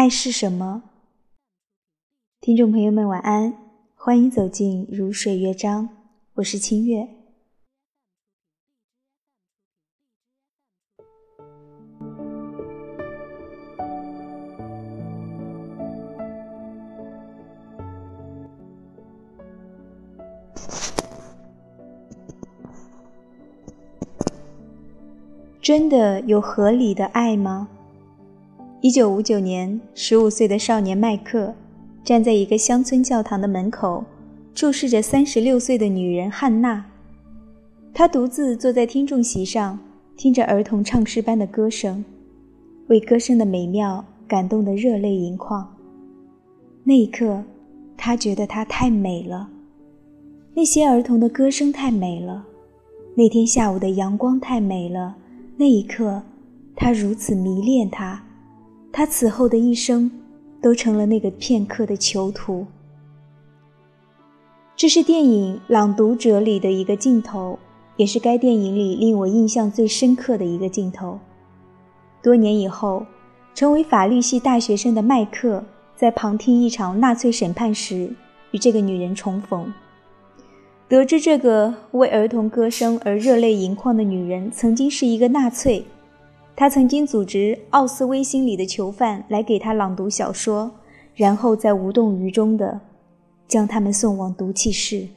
爱是什么？听众朋友们，晚安，欢迎走进如水乐章，我是清月。真的有合理的爱吗？一九五九年，十五岁的少年麦克站在一个乡村教堂的门口，注视着三十六岁的女人汉娜。他独自坐在听众席上，听着儿童唱诗般的歌声，为歌声的美妙感动得热泪盈眶。那一刻，他觉得她太美了，那些儿童的歌声太美了，那天下午的阳光太美了。那一刻，他如此迷恋她。他此后的一生，都成了那个片刻的囚徒。这是电影《朗读者》里的一个镜头，也是该电影里令我印象最深刻的一个镜头。多年以后，成为法律系大学生的麦克，在旁听一场纳粹审判时，与这个女人重逢。得知这个为儿童歌声而热泪盈眶的女人，曾经是一个纳粹。他曾经组织奥斯威辛里的囚犯来给他朗读小说，然后再无动于衷地将他们送往毒气室。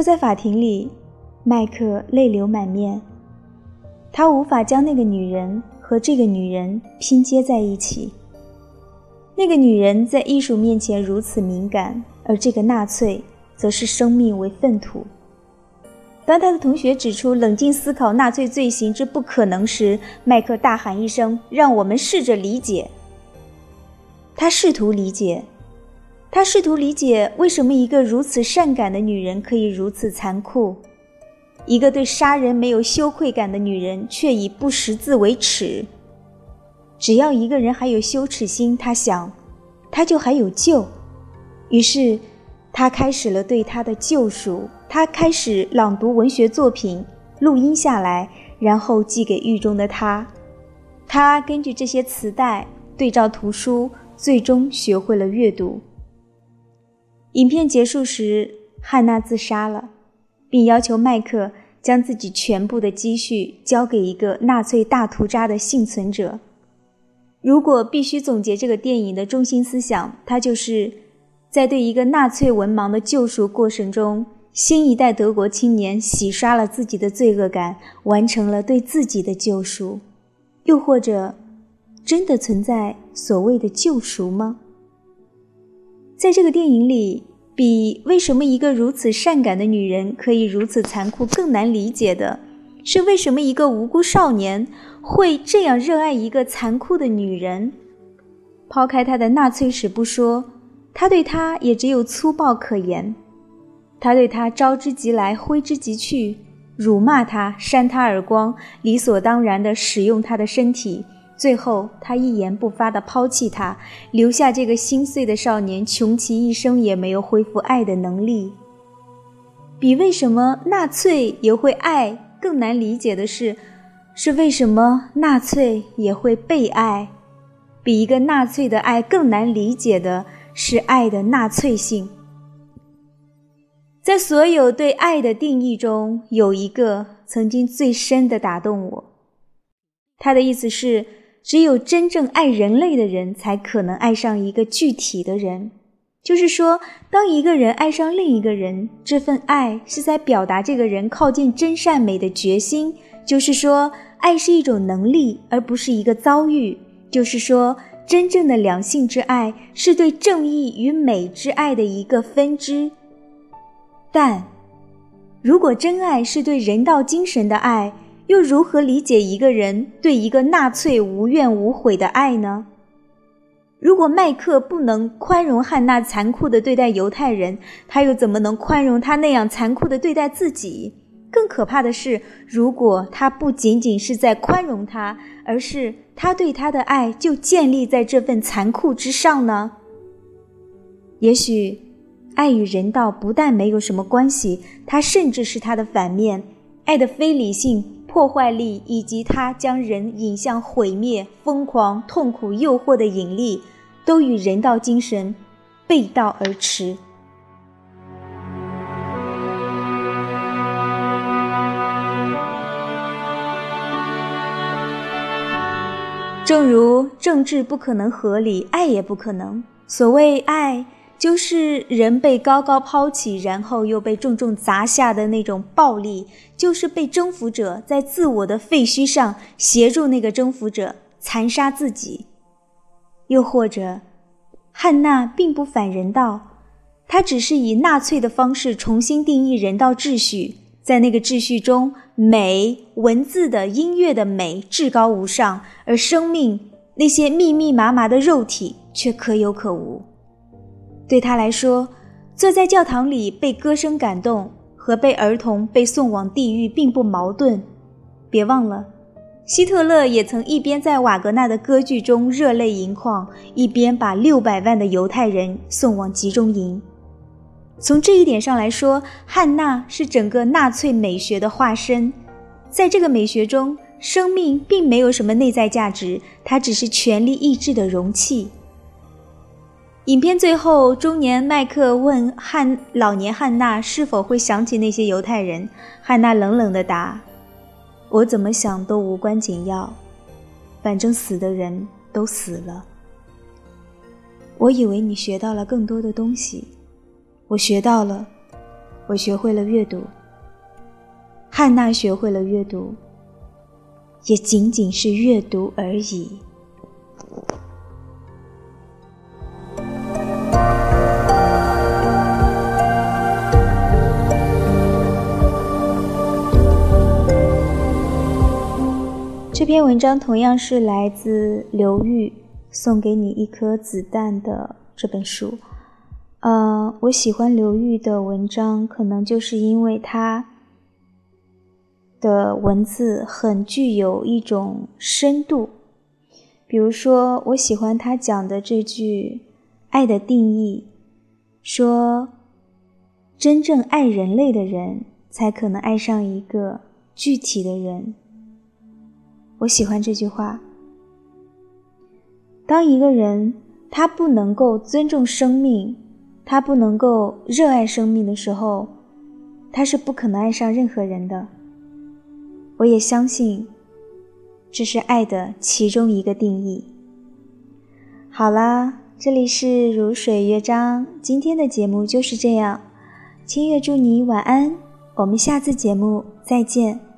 坐在法庭里，麦克泪流满面。他无法将那个女人和这个女人拼接在一起。那个女人在艺术面前如此敏感，而这个纳粹则是生命为粪土。当他的同学指出冷静思考纳粹罪行之不可能时，麦克大喊一声：“让我们试着理解。”他试图理解。他试图理解为什么一个如此善感的女人可以如此残酷，一个对杀人没有羞愧感的女人却以不识字为耻。只要一个人还有羞耻心，他想，他就还有救。于是，他开始了对他的救赎。他开始朗读文学作品，录音下来，然后寄给狱中的他。他根据这些磁带对照图书，最终学会了阅读。影片结束时，汉娜自杀了，并要求麦克将自己全部的积蓄交给一个纳粹大屠杀的幸存者。如果必须总结这个电影的中心思想，它就是在对一个纳粹文盲的救赎过程中，新一代德国青年洗刷了自己的罪恶感，完成了对自己的救赎。又或者，真的存在所谓的救赎吗？在这个电影里，比为什么一个如此善感的女人可以如此残酷更难理解的，是为什么一个无辜少年会这样热爱一个残酷的女人。抛开他的纳粹史不说，他对她也只有粗暴可言。他对她招之即来，挥之即去，辱骂她，扇她耳光，理所当然地使用她的身体。最后，他一言不发地抛弃他，留下这个心碎的少年，穷其一生也没有恢复爱的能力。比为什么纳粹也会爱更难理解的是，是为什么纳粹也会被爱？比一个纳粹的爱更难理解的是爱的纳粹性。在所有对爱的定义中，有一个曾经最深的打动我。他的意思是。只有真正爱人类的人，才可能爱上一个具体的人。就是说，当一个人爱上另一个人，这份爱是在表达这个人靠近真善美的决心。就是说，爱是一种能力，而不是一个遭遇。就是说，真正的两性之爱是对正义与美之爱的一个分支。但，如果真爱是对人道精神的爱，又如何理解一个人对一个纳粹无怨无悔的爱呢？如果麦克不能宽容汉娜残酷地对待犹太人，他又怎么能宽容他那样残酷地对待自己？更可怕的是，如果他不仅仅是在宽容他，而是他对他的爱就建立在这份残酷之上呢？也许，爱与人道不但没有什么关系，它甚至是它的反面。爱的非理性、破坏力，以及它将人引向毁灭、疯狂、痛苦、诱惑的引力。都与人道精神背道而驰。正如政治不可能合理，爱也不可能。所谓爱，就是人被高高抛起，然后又被重重砸下的那种暴力，就是被征服者在自我的废墟上协助那个征服者残杀自己。又或者，汉娜并不反人道，她只是以纳粹的方式重新定义人道秩序。在那个秩序中，美、文字的、音乐的美至高无上，而生命那些密密麻麻的肉体却可有可无。对他来说，坐在教堂里被歌声感动，和被儿童被送往地狱并不矛盾。别忘了。希特勒也曾一边在瓦格纳的歌剧中热泪盈眶，一边把六百万的犹太人送往集中营。从这一点上来说，汉娜是整个纳粹美学的化身。在这个美学中，生命并没有什么内在价值，它只是权力意志的容器。影片最后，中年麦克问汉老年汉娜是否会想起那些犹太人，汉娜冷冷地答。我怎么想都无关紧要，反正死的人都死了。我以为你学到了更多的东西，我学到了，我学会了阅读。汉娜学会了阅读，也仅仅是阅读而已。这篇文章同样是来自刘玉送给你一颗子弹的这本书。呃，我喜欢刘玉的文章，可能就是因为他的文字很具有一种深度。比如说，我喜欢他讲的这句“爱的定义”，说真正爱人类的人才可能爱上一个具体的人。我喜欢这句话。当一个人他不能够尊重生命，他不能够热爱生命的时候，他是不可能爱上任何人的。我也相信，这是爱的其中一个定义。好啦，这里是如水乐章，今天的节目就是这样。清月祝你晚安，我们下次节目再见。